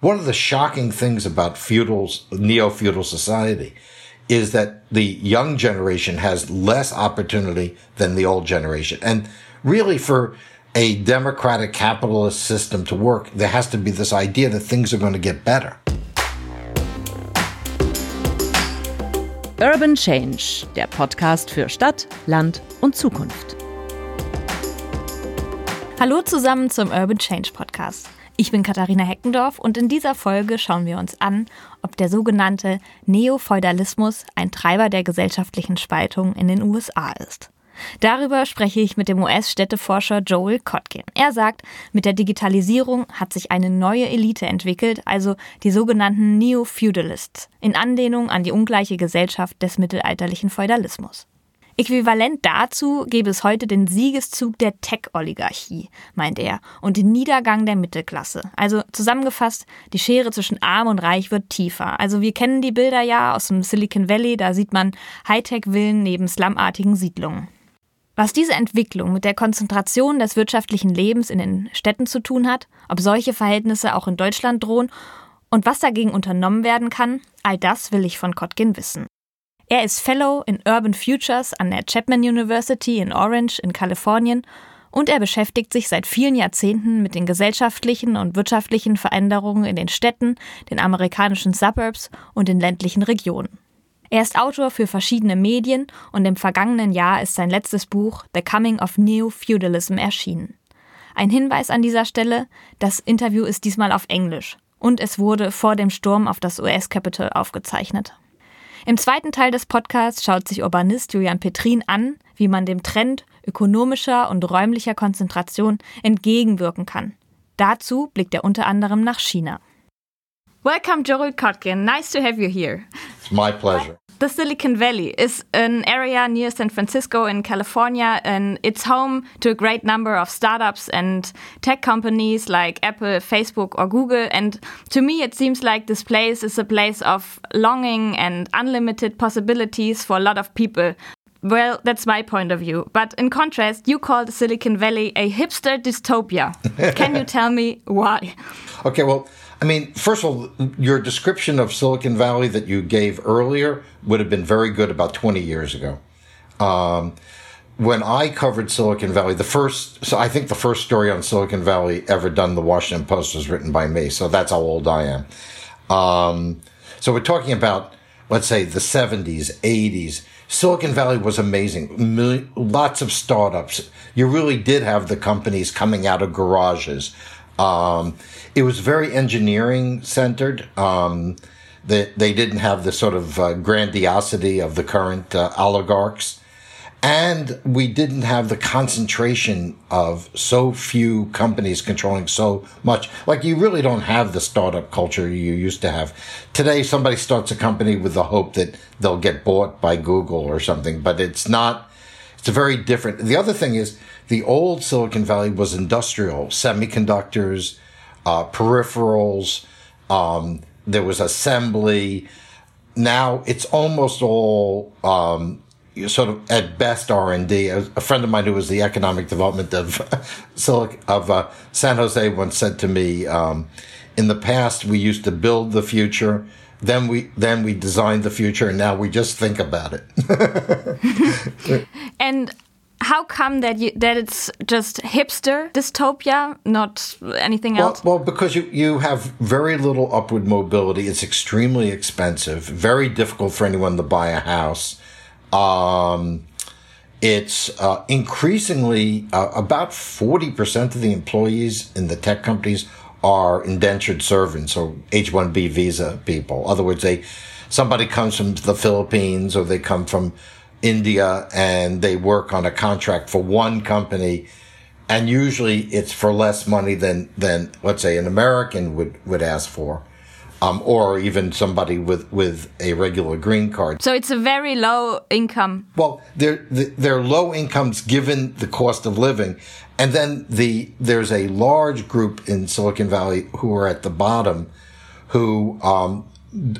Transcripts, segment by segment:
One of the shocking things about feudal, neo-feudal society is that the young generation has less opportunity than the old generation. And really for a democratic capitalist system to work, there has to be this idea that things are going to get better. Urban Change, der Podcast für Stadt, Land und Zukunft. Hallo zusammen zum Urban Change Podcast. Ich bin Katharina Heckendorf und in dieser Folge schauen wir uns an, ob der sogenannte Neofeudalismus ein Treiber der gesellschaftlichen Spaltung in den USA ist. Darüber spreche ich mit dem US-Städteforscher Joel Kotkin. Er sagt, mit der Digitalisierung hat sich eine neue Elite entwickelt, also die sogenannten Neo-Feudalists, in Anlehnung an die ungleiche Gesellschaft des mittelalterlichen Feudalismus. Äquivalent dazu gäbe es heute den Siegeszug der Tech-Oligarchie, meint er, und den Niedergang der Mittelklasse. Also zusammengefasst, die Schere zwischen Arm und Reich wird tiefer. Also wir kennen die Bilder ja aus dem Silicon Valley, da sieht man Hightech-Villen neben slumartigen Siedlungen. Was diese Entwicklung mit der Konzentration des wirtschaftlichen Lebens in den Städten zu tun hat, ob solche Verhältnisse auch in Deutschland drohen und was dagegen unternommen werden kann, all das will ich von Kotkin wissen. Er ist Fellow in Urban Futures an der Chapman University in Orange in Kalifornien und er beschäftigt sich seit vielen Jahrzehnten mit den gesellschaftlichen und wirtschaftlichen Veränderungen in den Städten, den amerikanischen Suburbs und den ländlichen Regionen. Er ist Autor für verschiedene Medien und im vergangenen Jahr ist sein letztes Buch The Coming of Neo-Feudalism erschienen. Ein Hinweis an dieser Stelle, das Interview ist diesmal auf Englisch und es wurde vor dem Sturm auf das US-Capitol aufgezeichnet. Im zweiten Teil des Podcasts schaut sich Urbanist Julian Petrin an, wie man dem Trend ökonomischer und räumlicher Konzentration entgegenwirken kann. Dazu blickt er unter anderem nach China. Welcome, Joel Kotkin. Nice to have you here. It's my pleasure. The Silicon Valley is an area near San Francisco in California, and it's home to a great number of startups and tech companies like Apple, Facebook, or Google. And to me, it seems like this place is a place of longing and unlimited possibilities for a lot of people. Well, that's my point of view. But in contrast, you call the Silicon Valley a hipster dystopia. Can you tell me why? Okay, well, I mean, first of all, your description of Silicon Valley that you gave earlier would have been very good about 20 years ago. Um, when I covered Silicon Valley, the first, so I think the first story on Silicon Valley ever done the Washington Post was written by me. So that's how old I am. Um, so we're talking about, let's say, the 70s, 80s. Silicon Valley was amazing. lots of startups. You really did have the companies coming out of garages. Um, it was very engineering centered. Um, they, they didn't have the sort of uh, grandiosity of the current uh, oligarchs. And we didn't have the concentration of so few companies controlling so much. Like you really don't have the startup culture you used to have. Today, somebody starts a company with the hope that they'll get bought by Google or something, but it's not, it's a very different. The other thing is the old Silicon Valley was industrial, semiconductors, uh, peripherals. Um, there was assembly. Now it's almost all um, sort of at best R and D. A friend of mine who was the economic development of of uh, San Jose once said to me, um, "In the past, we used to build the future." Then we then we designed the future, and now we just think about it. and how come that you, that it's just hipster dystopia, not anything well, else? Well, because you, you have very little upward mobility. It's extremely expensive, very difficult for anyone to buy a house. Um, it's uh, increasingly uh, about 40% of the employees in the tech companies are indentured servants or H-1B visa people. In other words, they, somebody comes from the Philippines or they come from India and they work on a contract for one company. And usually it's for less money than, than, let's say, an American would, would ask for. Um, or even somebody with, with a regular green card. So it's a very low income. Well, they're, they're low incomes given the cost of living. And then the, there's a large group in Silicon Valley who are at the bottom who, um,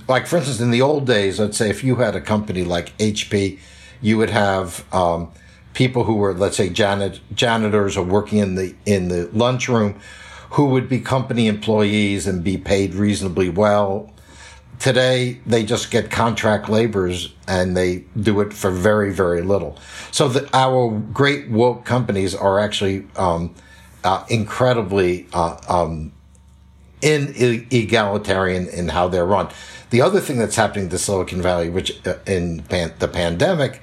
like for instance, in the old days, let's say if you had a company like HP, you would have um, people who were, let's say, janet, janitors or working in the in the lunchroom, who would be company employees and be paid reasonably well. Today, they just get contract laborers and they do it for very, very little. So that our great woke companies are actually um, uh, incredibly uh, um, in egalitarian in how they're run. The other thing that's happening to Silicon Valley, which uh, in pan- the pandemic,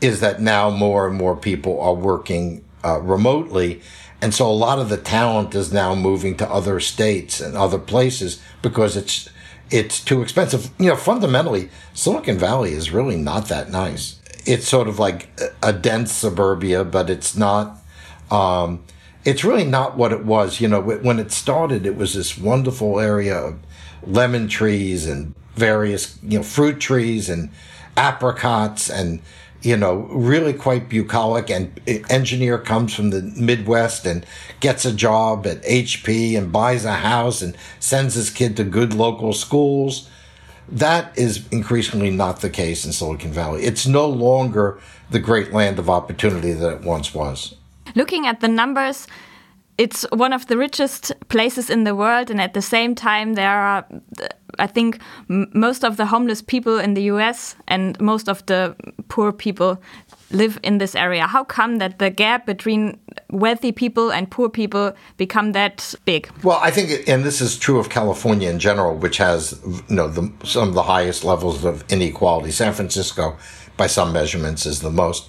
is that now more and more people are working uh, remotely. And so a lot of the talent is now moving to other states and other places because it's it's too expensive. You know, fundamentally, Silicon Valley is really not that nice. It's sort of like a dense suburbia, but it's not. Um, it's really not what it was. You know, when it started, it was this wonderful area of lemon trees and various, you know, fruit trees and apricots and, you know, really quite bucolic. And engineer comes from the Midwest and gets a job at HP and buys a house and sends his kid to good local schools. That is increasingly not the case in Silicon Valley. It's no longer the great land of opportunity that it once was looking at the numbers, it's one of the richest places in the world, and at the same time, there are, I think, most of the homeless people in the US and most of the poor people live in this area. How come that the gap between wealthy people and poor people become that big? Well, I think, and this is true of California in general, which has you know the, some of the highest levels of inequality. San Francisco, by some measurements, is the most.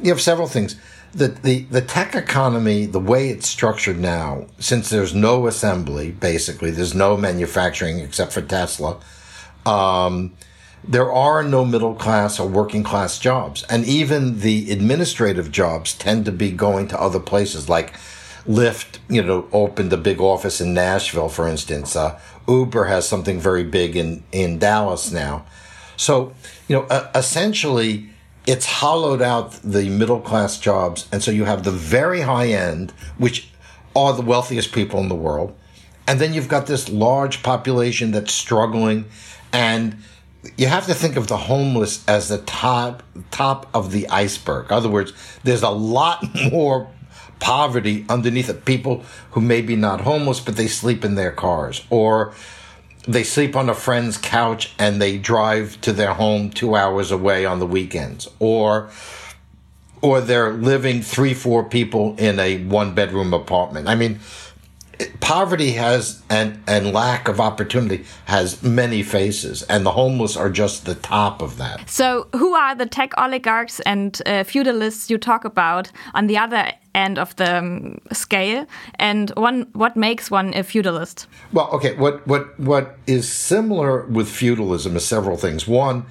You have several things the, the, the tech economy, the way it's structured now, since there's no assembly, basically, there's no manufacturing except for Tesla, um, there are no middle class or working class jobs. And even the administrative jobs tend to be going to other places like Lyft, you know, opened a big office in Nashville, for instance. Uh, Uber has something very big in, in Dallas now. So, you know, uh, essentially, it's hollowed out the middle class jobs. And so you have the very high end, which are the wealthiest people in the world. And then you've got this large population that's struggling. And you have to think of the homeless as the top, top of the iceberg. In other words, there's a lot more poverty underneath it. People who may be not homeless, but they sleep in their cars or they sleep on a friend's couch and they drive to their home two hours away on the weekends. Or or they're living three four people in a one bedroom apartment. I mean poverty has and and lack of opportunity has many faces and the homeless are just the top of that. So who are the tech oligarchs and uh, feudalists you talk about on the other end of the um, scale? And one what makes one a feudalist? Well okay what what what is similar with feudalism is several things. One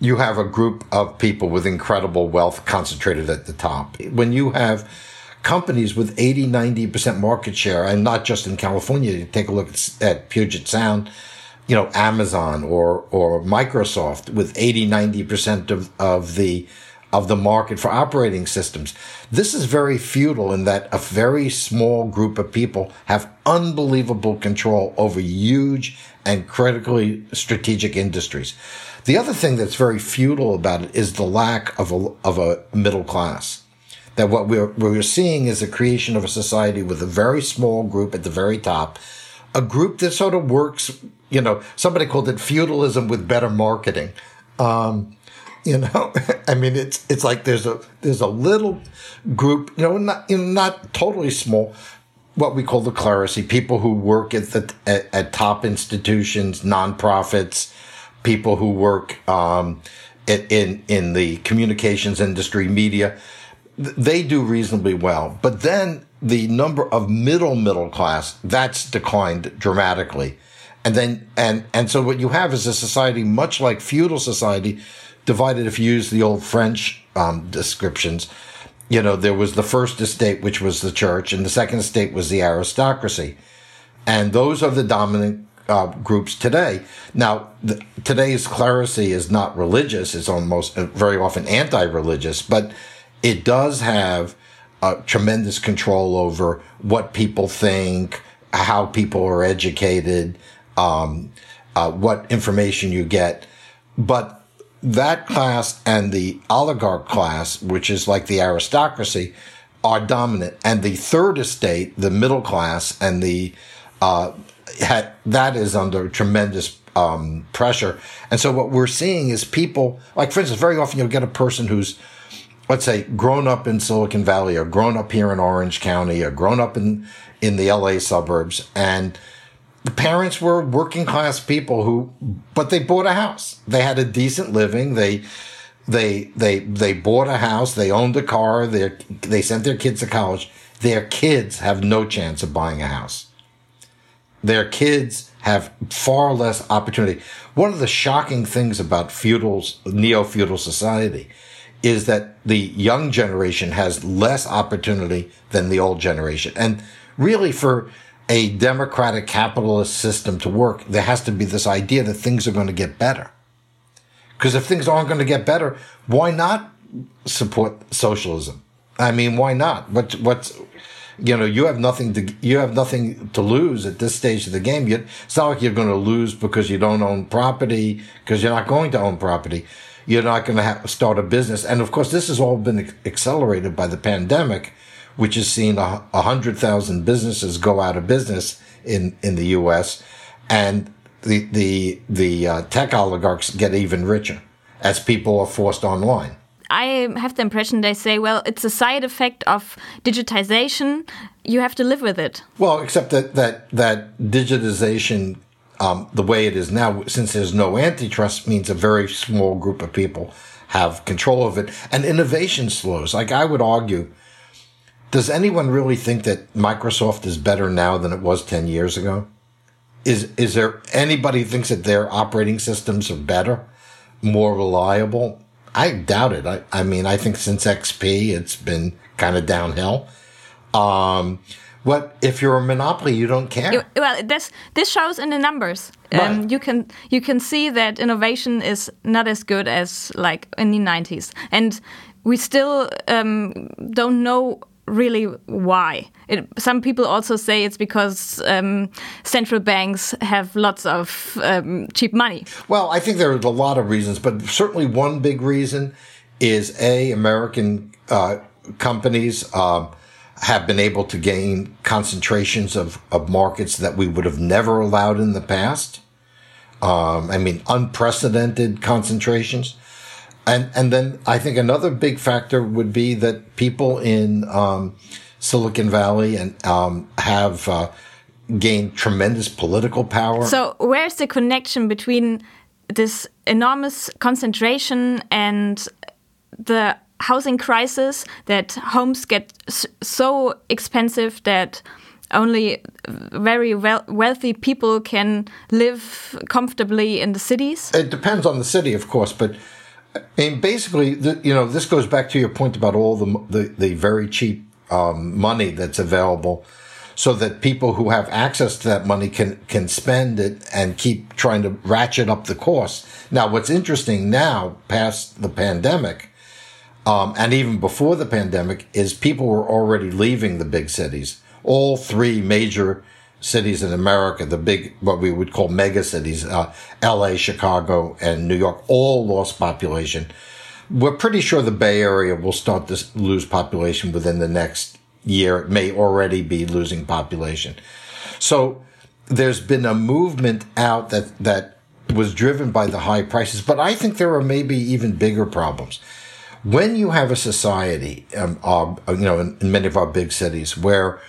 you have a group of people with incredible wealth concentrated at the top. When you have companies with 80 90% market share and not just in california you take a look at, at puget sound you know amazon or or microsoft with 80 90% of of the of the market for operating systems. This is very feudal in that a very small group of people have unbelievable control over huge and critically strategic industries. The other thing that's very feudal about it is the lack of a, of a middle class. That what we're, we're seeing is a creation of a society with a very small group at the very top, a group that sort of works, you know, somebody called it feudalism with better marketing. Um, you know, I mean, it's it's like there's a there's a little group, you know, not you know, not totally small, what we call the clerisy, people who work at the at, at top institutions, nonprofits, people who work um, in in the communications industry, media. They do reasonably well, but then the number of middle middle class that's declined dramatically, and then and and so what you have is a society much like feudal society divided, if you use the old French um, descriptions, you know, there was the first estate, which was the church, and the second estate was the aristocracy. And those are the dominant uh, groups today. Now, the, today's clerisy is not religious, it's almost uh, very often anti religious, but it does have a tremendous control over what people think, how people are educated, um, uh, what information you get. But that class and the oligarch class, which is like the aristocracy, are dominant. And the third estate, the middle class and the, uh, had, that is under tremendous um, pressure. And so what we're seeing is people, like for instance, very often you'll get a person who's, let's say, grown up in Silicon Valley or grown up here in Orange County or grown up in, in the LA suburbs. And the parents were working class people who, but they bought a house. They had a decent living. They, they, they, they bought a house. They owned a car. They, they sent their kids to college. Their kids have no chance of buying a house. Their kids have far less opportunity. One of the shocking things about feudal, neo-feudal society is that the young generation has less opportunity than the old generation. And really for a democratic capitalist system to work, there has to be this idea that things are going to get better. Because if things aren't going to get better, why not support socialism? I mean, why not? What, what's, you know, you have nothing to, you have nothing to lose at this stage of the game. It's not like you're going to lose because you don't own property, because you're not going to own property. You're not going to have, start a business. And of course, this has all been accelerated by the pandemic, which has seen a, a hundred thousand businesses go out of business in, in the U.S. And the, the, the uh, tech oligarchs get even richer as people are forced online. I have the impression they say, well, it's a side effect of digitization. You have to live with it. Well, except that that that digitization, um, the way it is now, since there's no antitrust, means a very small group of people have control of it, and innovation slows. Like I would argue, does anyone really think that Microsoft is better now than it was ten years ago? Is is there anybody thinks that their operating systems are better, more reliable? I doubt it. I, I mean, I think since XP, it's been kind of downhill. Um, what if you're a monopoly? You don't care. Well, this this shows in the numbers. Um, you can you can see that innovation is not as good as like in the 90s, and we still um, don't know really why. It, some people also say it's because um, central banks have lots of um, cheap money. Well, I think there are a lot of reasons, but certainly one big reason is a American uh, companies uh, have been able to gain concentrations of, of markets that we would have never allowed in the past. Um, I mean, unprecedented concentrations. And, and then I think another big factor would be that people in, um, Silicon Valley and, um, have, uh, gained tremendous political power. So where's the connection between this enormous concentration and the housing crisis that homes get so expensive that only very wealthy people can live comfortably in the cities? It depends on the city, of course, but and basically, the, you know, this goes back to your point about all the the, the very cheap um, money that's available, so that people who have access to that money can can spend it and keep trying to ratchet up the cost. Now, what's interesting now, past the pandemic, um, and even before the pandemic, is people were already leaving the big cities. All three major cities in America, the big, what we would call mega cities, uh, LA, Chicago, and New York, all lost population. We're pretty sure the Bay Area will start to lose population within the next year. It may already be losing population. So there's been a movement out that, that was driven by the high prices, but I think there are maybe even bigger problems. When you have a society, um, uh, you know, in, in many of our big cities where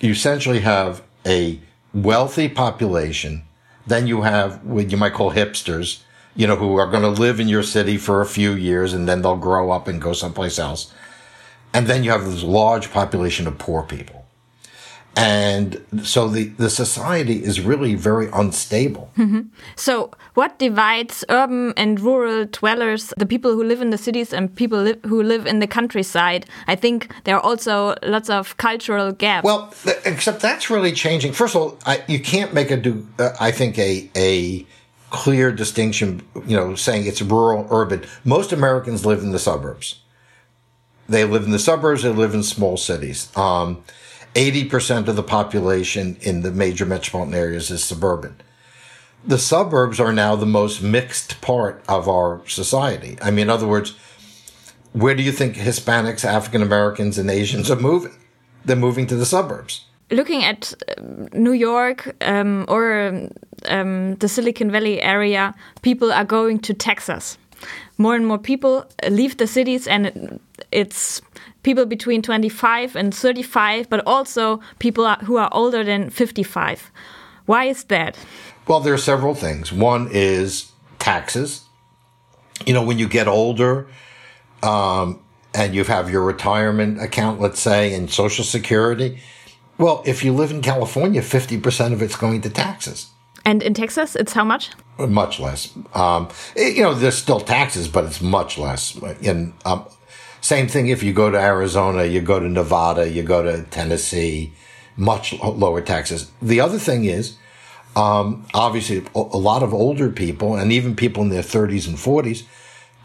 you essentially have a wealthy population. Then you have what you might call hipsters, you know, who are going to live in your city for a few years and then they'll grow up and go someplace else. And then you have this large population of poor people. And so the, the society is really very unstable. Mm -hmm. So, what divides urban and rural dwellers, the people who live in the cities and people li who live in the countryside? I think there are also lots of cultural gaps. Well, except that's really changing. First of all, I, you can't make a, uh, I think, a, a clear distinction, you know, saying it's rural, urban. Most Americans live in the suburbs. They live in the suburbs, they live in small cities. Um, 80% of the population in the major metropolitan areas is suburban. The suburbs are now the most mixed part of our society. I mean, in other words, where do you think Hispanics, African Americans, and Asians are moving? They're moving to the suburbs. Looking at um, New York um, or um, the Silicon Valley area, people are going to Texas. More and more people leave the cities, and it's people between 25 and 35, but also people who are older than 55. Why is that? Well, there are several things. One is taxes. You know, when you get older, um, and you have your retirement account, let's say, and Social Security. Well, if you live in California, 50% of it's going to taxes. And in Texas, it's how much? Much less. Um, it, you know, there's still taxes, but it's much less. And um, same thing if you go to Arizona, you go to Nevada, you go to Tennessee, much lower taxes. The other thing is, um, obviously, a lot of older people and even people in their 30s and 40s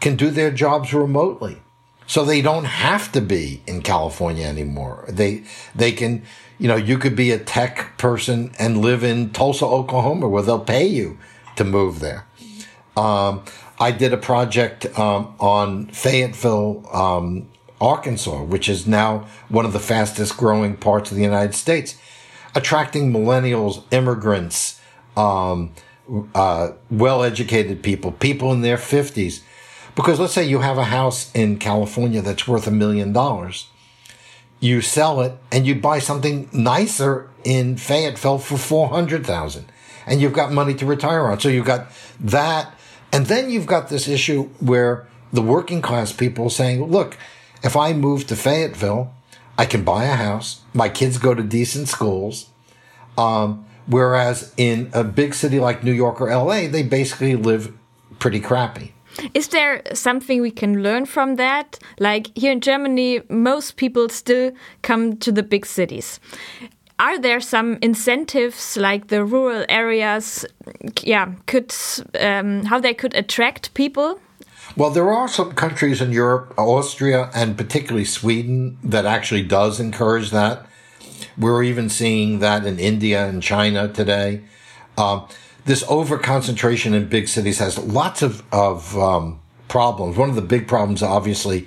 can do their jobs remotely. So they don't have to be in California anymore. They, they can, you know, you could be a tech person and live in Tulsa, Oklahoma, where they'll pay you to move there. Um, I did a project um, on Fayetteville, um, Arkansas, which is now one of the fastest growing parts of the United States, attracting millennials, immigrants, um, uh, well educated people, people in their 50s because let's say you have a house in California that's worth a million dollars. You sell it and you buy something nicer in Fayetteville for 400,000 and you've got money to retire on. So you've got that. And then you've got this issue where the working class people saying, look, if I move to Fayetteville, I can buy a house. My kids go to decent schools. Um, whereas in a big city like New York or LA, they basically live pretty crappy. Is there something we can learn from that? Like here in Germany, most people still come to the big cities. Are there some incentives like the rural areas, yeah, could um, how they could attract people? Well, there are some countries in Europe, Austria, and particularly Sweden, that actually does encourage that. We're even seeing that in India and China today. Uh, this over concentration in big cities has lots of, of um, problems. One of the big problems, obviously,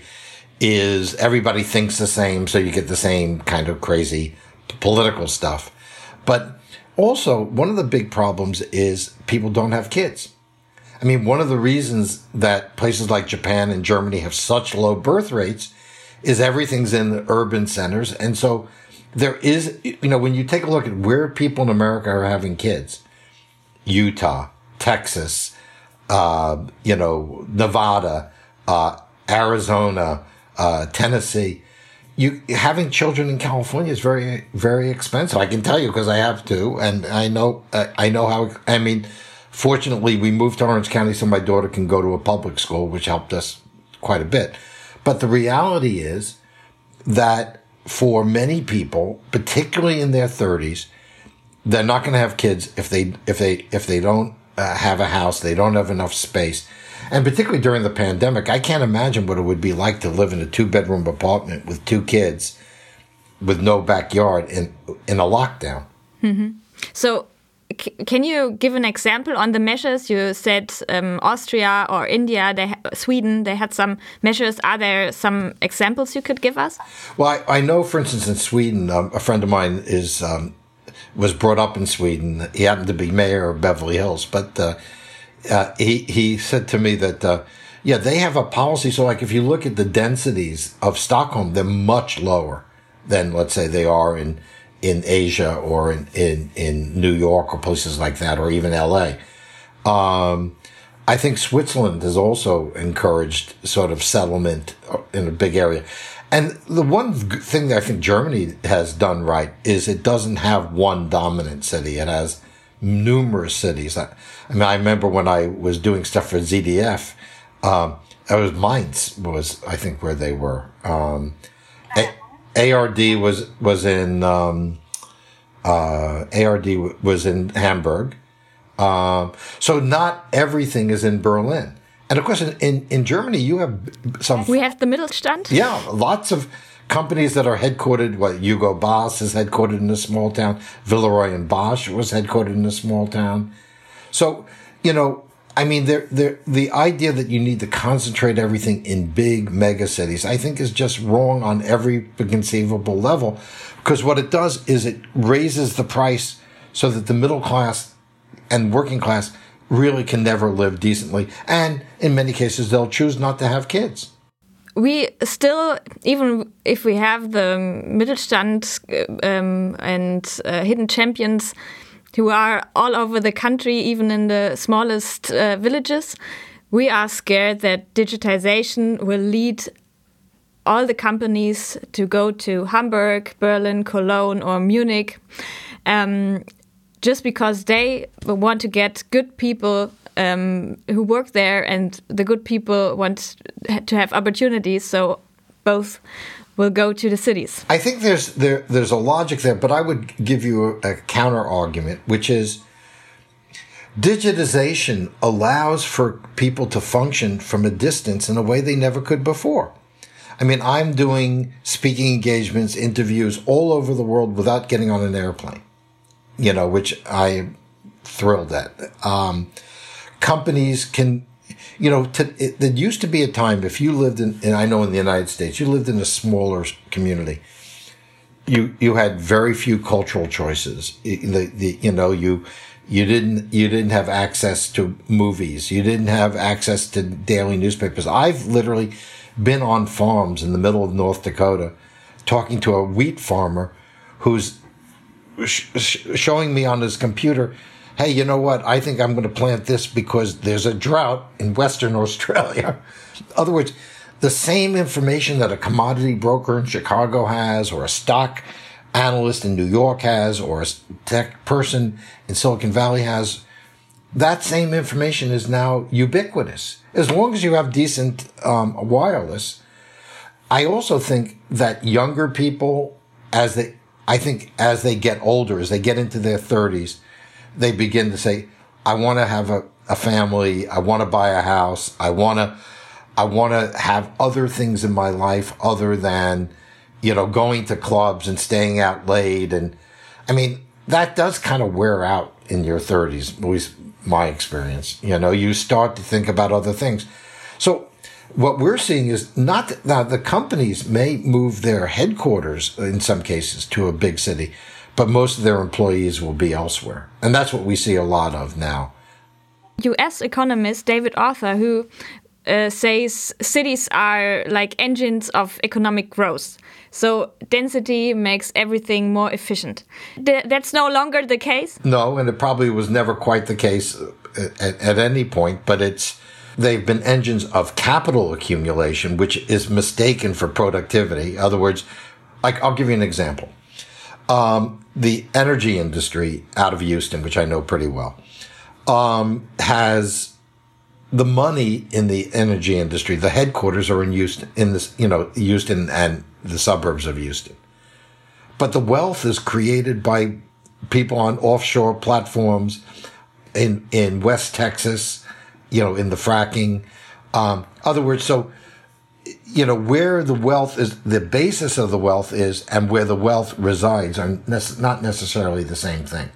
is everybody thinks the same, so you get the same kind of crazy political stuff. But also, one of the big problems is people don't have kids. I mean, one of the reasons that places like Japan and Germany have such low birth rates is everything's in the urban centers. And so there is, you know, when you take a look at where people in America are having kids, Utah, Texas, uh, you know, Nevada, uh, Arizona, uh, Tennessee. You having children in California is very very expensive. I can tell you because I have two, and I know I know how. I mean, fortunately, we moved to Orange County so my daughter can go to a public school, which helped us quite a bit. But the reality is that for many people, particularly in their thirties, they're not going to have kids if they if they if they don't uh, have a house, they don't have enough space. And particularly during the pandemic, I can't imagine what it would be like to live in a two bedroom apartment with two kids with no backyard in in a lockdown. Mm -hmm. So can you give an example on the measures you said um, Austria or India, they Sweden, they had some measures. Are there some examples you could give us? Well, I, I know, for instance, in Sweden, um, a friend of mine is um, was brought up in Sweden. He happened to be mayor of Beverly Hills, but uh, uh, he he said to me that uh, yeah, they have a policy. So like if you look at the densities of Stockholm, they're much lower than let's say they are in in Asia or in in, in New York or places like that, or even L.A. Um, I think Switzerland has also encouraged sort of settlement in a big area. And the one thing that I think Germany has done right is it doesn't have one dominant city. It has numerous cities. I, I mean, I remember when I was doing stuff for ZDF, um, it was Mainz was, I think, where they were. Um, A- ARD was, was in, um, uh, ARD was in Hamburg. Um, so not everything is in Berlin. And of course, in, in, in Germany, you have some. We have the Mittelstand. Yeah, lots of companies that are headquartered. What Hugo Boss is headquartered in a small town. Villeroy and Boch was headquartered in a small town. So you know, I mean, they're, they're, the idea that you need to concentrate everything in big mega cities, I think is just wrong on every conceivable level. Because what it does is it raises the price so that the middle class and working class really can never live decently. And in many cases, they'll choose not to have kids. We still, even if we have the Mittelstand um, and uh, hidden champions who are all over the country, even in the smallest uh, villages, we are scared that digitization will lead all the companies to go to Hamburg, Berlin, Cologne, or Munich. Um, just because they want to get good people um, who work there, and the good people want to have opportunities. So both will go to the cities. I think there's there there's a logic there, but I would give you a, a counter argument, which is digitization allows for people to function from a distance in a way they never could before. I mean, I'm doing speaking engagements, interviews all over the world without getting on an airplane you know, which I am thrilled at. Um, companies can, you know, to, it, there used to be a time if you lived in, and I know in the United States, you lived in a smaller community. You you had very few cultural choices. The, the, you know you you didn't you didn't have access to movies. You didn't have access to daily newspapers. I've literally been on farms in the middle of North Dakota, talking to a wheat farmer who's sh- showing me on his computer, hey, you know what? I think I'm going to plant this because there's a drought in Western Australia. in other words, the same information that a commodity broker in Chicago has, or a stock analyst in New York has, or a tech person in Silicon Valley has, that same information is now ubiquitous. As long as you have decent um, wireless, I also think that younger people, as they I think as they get older, as they get into their 30s, they begin to say, I want to have a, a family. I want to buy a house. I want to, I want to have other things in my life other than, you know, going to clubs and staying out late. And I mean, that does kind of wear out in your 30s, at least my experience. You know, you start to think about other things. So what we're seeing is not that, the companies may move their headquarters in some cases to a big city, but most of their employees will be elsewhere. And that's what we see a lot of now. US economist David Autor, who uh, says cities are like engines of economic growth. So density makes everything more efficient. Th that's no longer the case? No, and it probably was never quite the case at, at any point, but it's They've been engines of capital accumulation, which is mistaken for productivity. In other words, like I'll give you an example. Um, the energy industry out of Houston, which I know pretty well, um, has the money in the energy industry. The headquarters are in Houston, in this, you know, Houston and the suburbs of Houston. But the wealth is created by people on offshore platforms in in West Texas you know, in the fracking. Um, other words, so, you know, where the wealth is, the basis of the wealth is, and where the wealth resides are ne- not necessarily the same thing.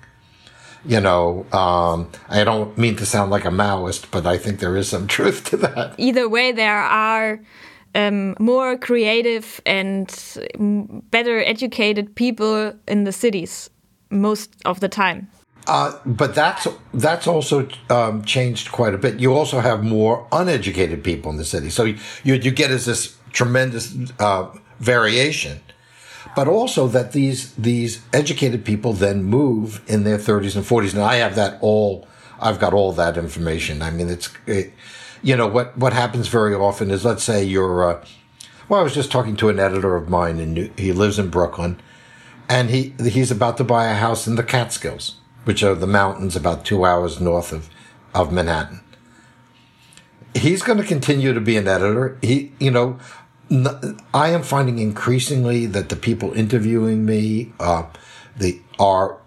You know, um, I don't mean to sound like a Maoist, but I think there is some truth to that. Either way, there are um, more creative and better educated people in the cities most of the time. Uh, but that's that's also um, changed quite a bit. You also have more uneducated people in the city, so you you get this tremendous uh, variation. But also that these these educated people then move in their 30s and 40s, and I have that all. I've got all that information. I mean, it's it, you know what what happens very often is let's say you're. Uh, well, I was just talking to an editor of mine, and he lives in Brooklyn, and he he's about to buy a house in the Catskills which are the mountains about two hours north of, of Manhattan. He's going to continue to be an editor. He, you know, I am finding increasingly that the people interviewing me, uh, the are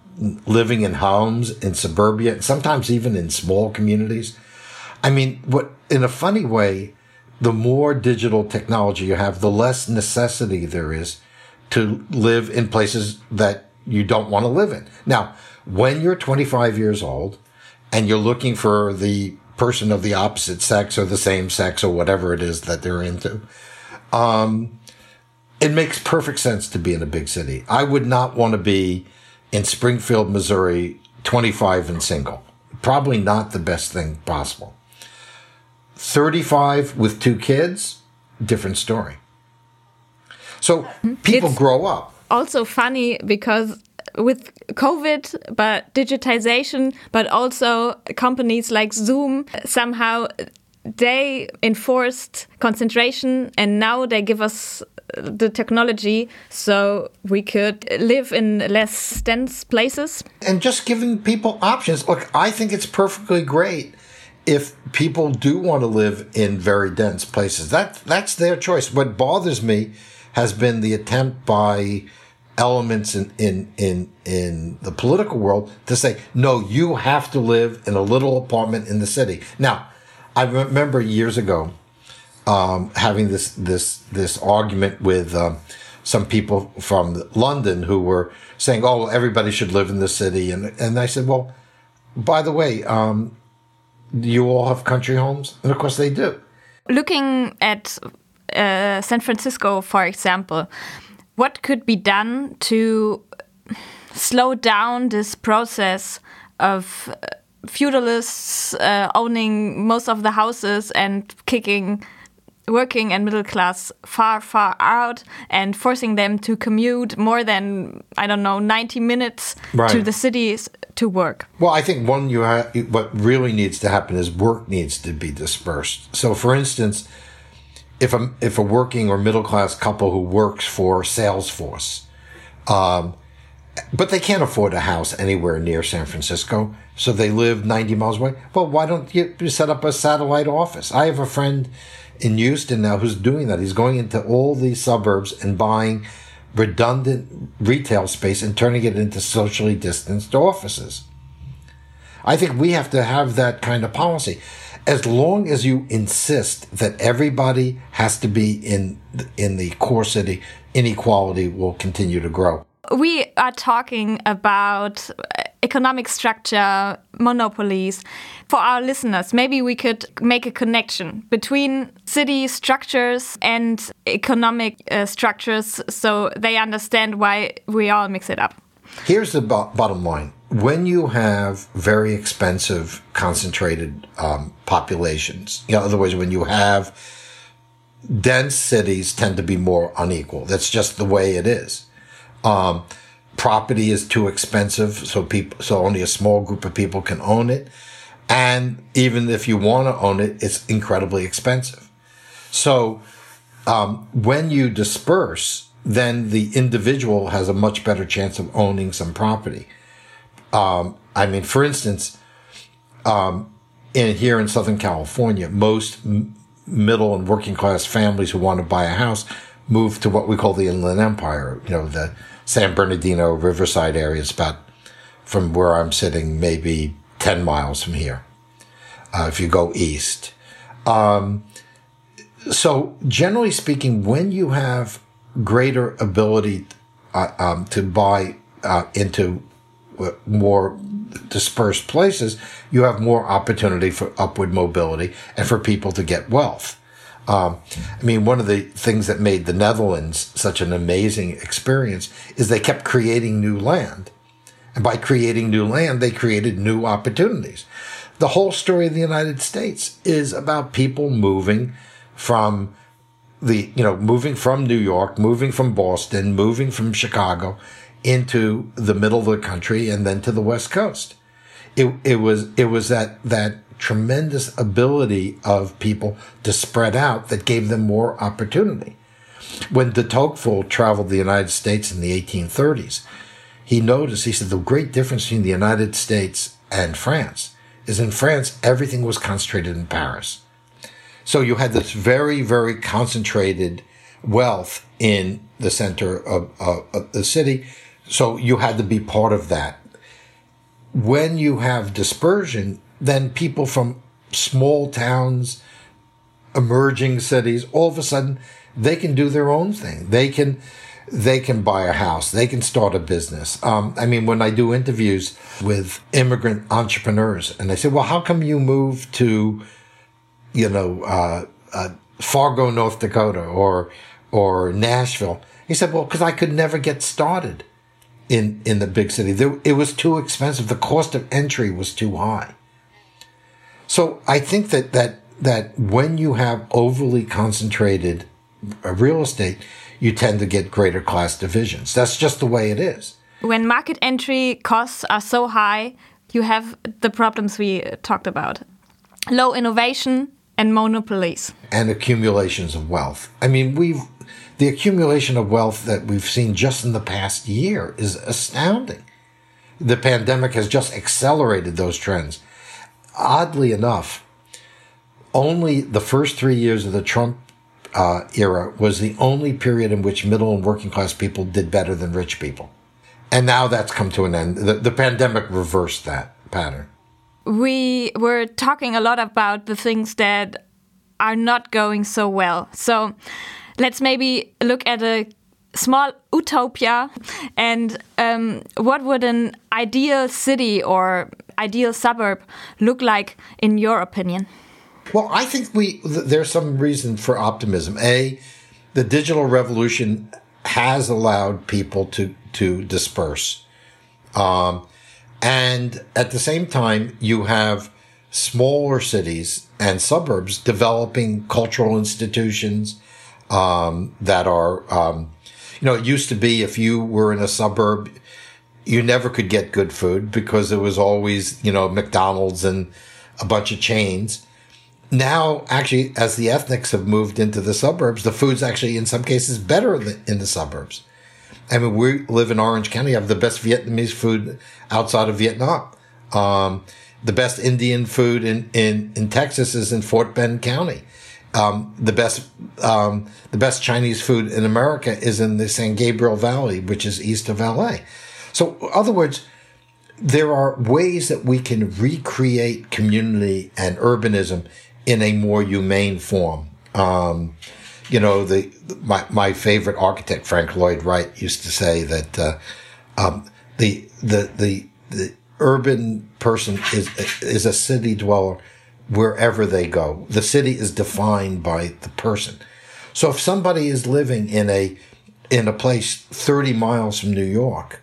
living in homes in suburbia, and sometimes even in small communities. I mean, what in a funny way, the more digital technology you have, the less necessity there is to live in places that you don't want to live in. Now, when you're 25 years old and you're looking for the person of the opposite sex or the same sex or whatever it is that they're into. Um, it makes perfect sense to be in a big city. I would not want to be in Springfield, Missouri, 25 and single. Probably not the best thing possible. 35 with two kids, different story. So people It's- grow up. also funny because with COVID, but digitization, but also companies like Zoom somehow they enforced concentration and now they give us the technology so we could live in less dense places. and just giving people options. Look, I think it's perfectly great if people do want to live in very dense places. That that's their choice. What bothers me has been the attempt by elements in in in in the political world to say no, you have to live in a little apartment in the city. Now, I remember years ago um, having this this this argument with um, some people from London who were saying, "Oh, everybody should live in the city," and and I said, "Well, by the way, um, you all have country homes?" And of course, they do. Looking at uh, San Francisco, for example, what could be done to slow down this process of uh, feudalists uh, owning most of the houses and kicking working and middle class far, far out and forcing them to commute more than, I don't know, 90 minutes to the cities to work. Well, I think one you ha- what really needs to happen is work needs to be dispersed. So, for instance, if a if a working or middle class couple who works for Salesforce, um, but they can't afford a house anywhere near San Francisco, so they live ninety miles away. Well, why don't you set up a satellite office? I have a friend in Houston now who's doing that. He's going into all these suburbs and buying redundant retail space and turning it into socially distanced offices. I think we have to have that kind of policy. As long as you insist that everybody has to be in in the core city, inequality will continue to grow. we are talking about uh, economic structure, monopolies. For our listeners, maybe we could make a connection between city structures and economic uh, structures so they understand why we all mix it up. Here's the bo- bottom line: when you have very expensive, concentrated um, populations, in other words, when you have dense cities, tend to be more unequal. That's just the way it is. Um, property is too expensive, so people, so only a small group of people can own it. And even if you want to own it, it's incredibly expensive. So, um, when you disperse, then the individual has a much better chance of owning some property. Um, I mean, for instance, um, in here in Southern California, most m- middle and working class families who want to buy a house move to what we call the Inland Empire. You know, the San Bernardino, Riverside area. It's about from where I'm sitting, maybe ten miles from here. Uh, if you go east. Um, so generally speaking, when you have greater ability uh, um, to buy uh, into more dispersed places, you have more opportunity for upward mobility and for people to get wealth. Um, I mean, one of the things that made the Netherlands such an amazing experience is they kept creating new land. And by creating new land, they created new opportunities. The whole story of the United States is about people moving from the, you know, moving from New York, moving from Boston, moving from Chicago into the middle of the country and then to the West Coast. It, it was, it was that, that tremendous ability of people to spread out that gave them more opportunity. When de Tocqueville traveled the United States in the 1830s, he noticed, he said, the great difference between the United States and France is in France, everything was concentrated in Paris. So you had this very, very concentrated wealth in the center of, of, of the city. So you had to be part of that. When you have dispersion, then people from small towns, emerging cities, all of a sudden they can do their own thing. They can, they can buy a house, they can start a business. Um, I mean, when I do interviews with immigrant entrepreneurs, and they say, "Well, how come you moved to, you know, uh, uh, Fargo, North Dakota, or or Nashville?" He said, "Well, because I could never get started in in the big city. There, it was too expensive. The cost of entry was too high." So I think that that that when you have overly concentrated uh, real estate, you tend to get greater class divisions. That's just the way it is. When market entry costs are so high, you have the problems we talked about low innovation and monopolies. And accumulations of wealth. I mean, we've. The accumulation of wealth that we've seen just in the past year is astounding. The pandemic has just accelerated those trends. Oddly enough, only the first three years of the Trump uh, era was the only period in which middle and working class people did better than rich people. And now that's come to an end. The, the pandemic reversed that pattern. We were talking a lot about the things that are not going so well. So let's maybe look at a small utopia and um, what would an ideal city or ideal suburb look like in your opinion? Well, I think we there's some reason for optimism. A, the digital revolution has allowed people to to disperse, um, and at the same time, you have smaller cities and suburbs developing cultural institutions um, that are, um, you know, it used to be if you were in a suburb, you never could get good food because it was always, you know, McDonald's and a bunch of chains. Now actually as the ethnics have moved into the suburbs the food's actually in some cases better in the suburbs. I mean we live in orange county. Have the best vietnamese food outside of vietnam. Um, the best indian food in, in, in texas is in fort bend county um, the best um, the best chinese food in america is in the san gabriel valley which is east of la so in other words there are ways that we can recreate community and urbanism in a more humane form. Um, you know, the my my favorite architect Frank Lloyd Wright used to say that uh, um, the the the the urban person is is a city dweller wherever they go. The city is defined by the person. So if somebody is living in a in a place 30 miles from New York,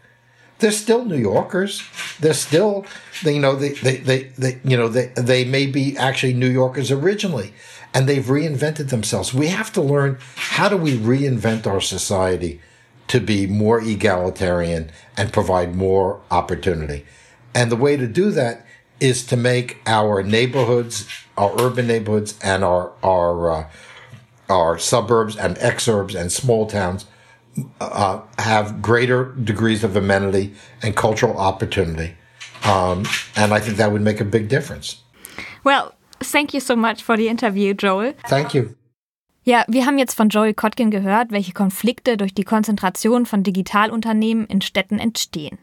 they're still New Yorkers. They're still, they, you know, they, they, they, they, you know, they, they may be actually New Yorkers originally and they've reinvented themselves. We have to learn how do we reinvent our society to be more egalitarian and provide more opportunity. And the way to do that is to make our neighborhoods, our urban neighborhoods and our, our, uh, our suburbs and exurbs and small towns uh, have greater degrees of amenity and cultural opportunity. Um, and I think that would make a big difference. Well, thank you so much for the interview, Joel. Thank you. Ja, wir haben jetzt von Joel Kotkin gehört, welche Konflikte durch die Konzentration von Digitalunternehmen in Städten entstehen.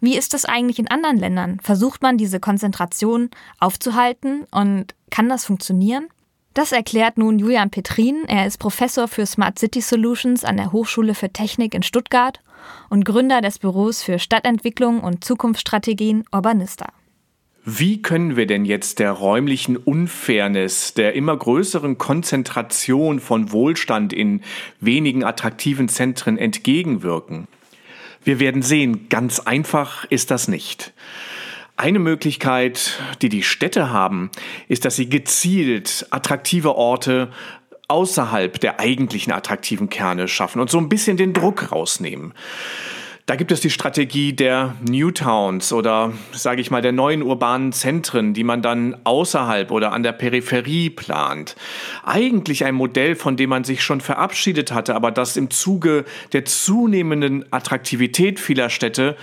Wie ist das eigentlich in anderen Ländern? Versucht man diese Konzentration aufzuhalten und kann das funktionieren? Das erklärt nun Julian Petrin. Er ist Professor für Smart City Solutions an der Hochschule für Technik in Stuttgart und Gründer des Büros für Stadtentwicklung und Zukunftsstrategien Urbanista. Wie können wir denn jetzt der räumlichen Unfairness, der immer größeren Konzentration von Wohlstand in wenigen attraktiven Zentren entgegenwirken? Wir werden sehen, ganz einfach ist das nicht. Eine Möglichkeit, die die Städte haben, ist, dass sie gezielt attraktive Orte außerhalb der eigentlichen attraktiven Kerne schaffen und so ein bisschen den Druck rausnehmen. Da gibt es die Strategie der New Towns oder, sage ich mal, der neuen urbanen Zentren, die man dann außerhalb oder an der Peripherie plant. Eigentlich ein Modell, von dem man sich schon verabschiedet hatte, aber das im Zuge der zunehmenden Attraktivität vieler Städte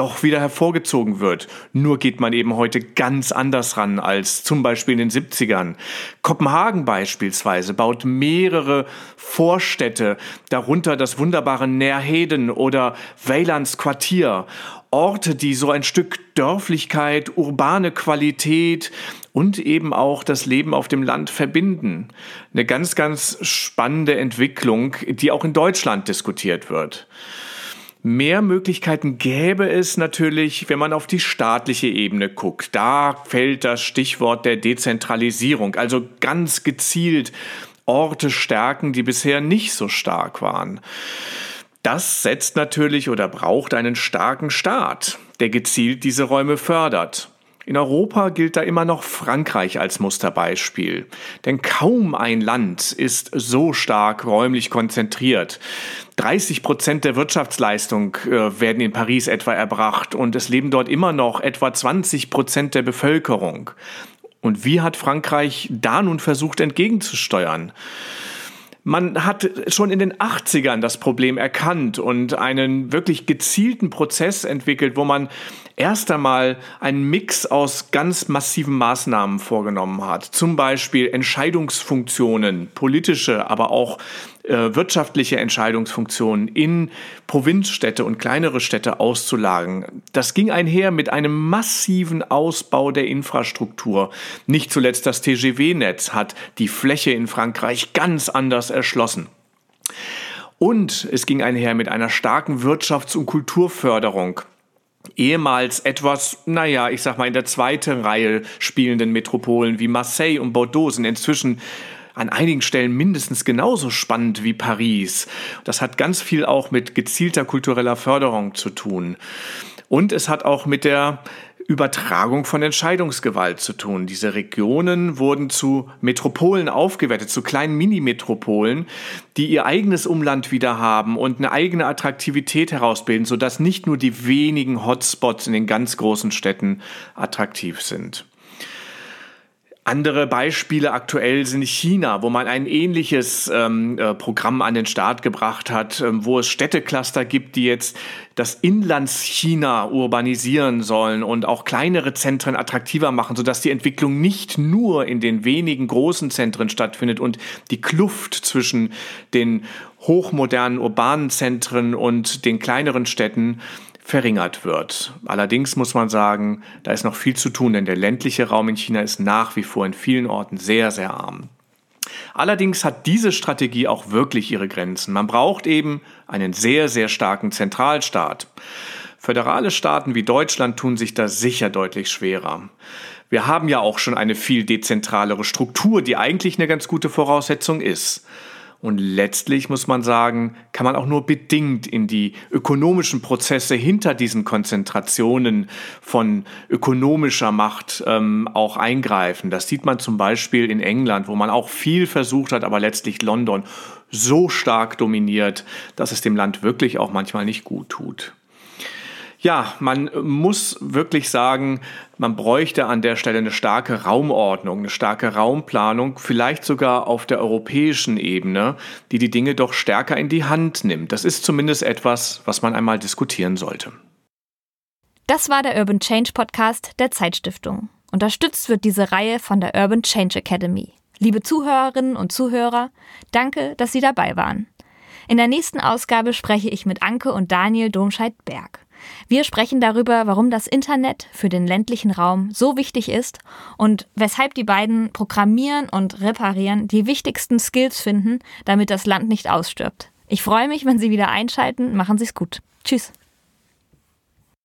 doch wieder hervorgezogen wird. Nur geht man eben heute ganz anders ran als zum Beispiel in den 70ern. Kopenhagen beispielsweise baut mehrere Vorstädte, darunter das wunderbare Nerheden oder Weilands Quartier. Orte, die so ein Stück Dörflichkeit, urbane Qualität und eben auch das Leben auf dem Land verbinden. Eine ganz, ganz spannende Entwicklung, die auch in Deutschland diskutiert wird. Mehr Möglichkeiten gäbe es natürlich, wenn man auf die staatliche Ebene guckt. Da fällt das Stichwort der Dezentralisierung, also ganz gezielt Orte stärken, die bisher nicht so stark waren. Das setzt natürlich oder braucht einen starken Staat, der gezielt diese Räume fördert. In Europa gilt da immer noch Frankreich als Musterbeispiel. Denn kaum ein Land ist so stark räumlich konzentriert. 30 Prozent der Wirtschaftsleistung äh, werden in Paris etwa erbracht und es leben dort immer noch etwa 20 Prozent der Bevölkerung. Und wie hat Frankreich da nun versucht entgegenzusteuern? Man hat schon in den 80ern das Problem erkannt und einen wirklich gezielten Prozess entwickelt, wo man erst einmal einen Mix aus ganz massiven Maßnahmen vorgenommen hat. Zum Beispiel Entscheidungsfunktionen, politische, aber auch wirtschaftliche Entscheidungsfunktionen in Provinzstädte und kleinere Städte auszulagern. Das ging einher mit einem massiven Ausbau der Infrastruktur. Nicht zuletzt das TGW-Netz hat die Fläche in Frankreich ganz anders erschlossen. Und es ging einher mit einer starken Wirtschafts- und Kulturförderung ehemals etwas, naja, ich sag mal, in der zweiten Reihe spielenden Metropolen wie Marseille und Bordeaux sind inzwischen an einigen Stellen mindestens genauso spannend wie Paris. Das hat ganz viel auch mit gezielter kultureller Förderung zu tun. Und es hat auch mit der Übertragung von Entscheidungsgewalt zu tun. Diese Regionen wurden zu Metropolen aufgewertet, zu kleinen Mini-Metropolen, die ihr eigenes Umland wieder haben und eine eigene Attraktivität herausbilden, sodass nicht nur die wenigen Hotspots in den ganz großen Städten attraktiv sind. Andere Beispiele aktuell sind China, wo man ein ähnliches ähm, äh, Programm an den Start gebracht hat, ähm, wo es Städtecluster gibt, die jetzt das Inlandschina urbanisieren sollen und auch kleinere Zentren attraktiver machen, sodass die Entwicklung nicht nur in den wenigen großen Zentren stattfindet und die Kluft zwischen den hochmodernen urbanen Zentren und den kleineren Städten verringert wird. Allerdings muss man sagen, da ist noch viel zu tun, denn der ländliche Raum in China ist nach wie vor in vielen Orten sehr, sehr arm. Allerdings hat diese Strategie auch wirklich ihre Grenzen. Man braucht eben einen sehr, sehr starken Zentralstaat. Föderale Staaten wie Deutschland tun sich da sicher deutlich schwerer. Wir haben ja auch schon eine viel dezentralere Struktur, die eigentlich eine ganz gute Voraussetzung ist. Und letztlich muss man sagen, kann man auch nur bedingt in die ökonomischen Prozesse hinter diesen Konzentrationen von ökonomischer Macht ähm, auch eingreifen. Das sieht man zum Beispiel in England, wo man auch viel versucht hat, aber letztlich London so stark dominiert, dass es dem Land wirklich auch manchmal nicht gut tut. Ja, man muss wirklich sagen, man bräuchte an der Stelle eine starke Raumordnung, eine starke Raumplanung, vielleicht sogar auf der europäischen Ebene, die die Dinge doch stärker in die Hand nimmt. Das ist zumindest etwas, was man einmal diskutieren sollte. Das war der Urban Change Podcast der Zeitstiftung. Unterstützt wird diese Reihe von der Urban Change Academy. Liebe Zuhörerinnen und Zuhörer, danke, dass Sie dabei waren. In der nächsten Ausgabe spreche ich mit Anke und Daniel Domscheit-Berg. Wir sprechen darüber, warum das Internet für den ländlichen Raum so wichtig ist und weshalb die beiden Programmieren und Reparieren die wichtigsten Skills finden, damit das Land nicht ausstirbt. Ich freue mich, wenn Sie wieder einschalten. Machen Sie es gut. Tschüss.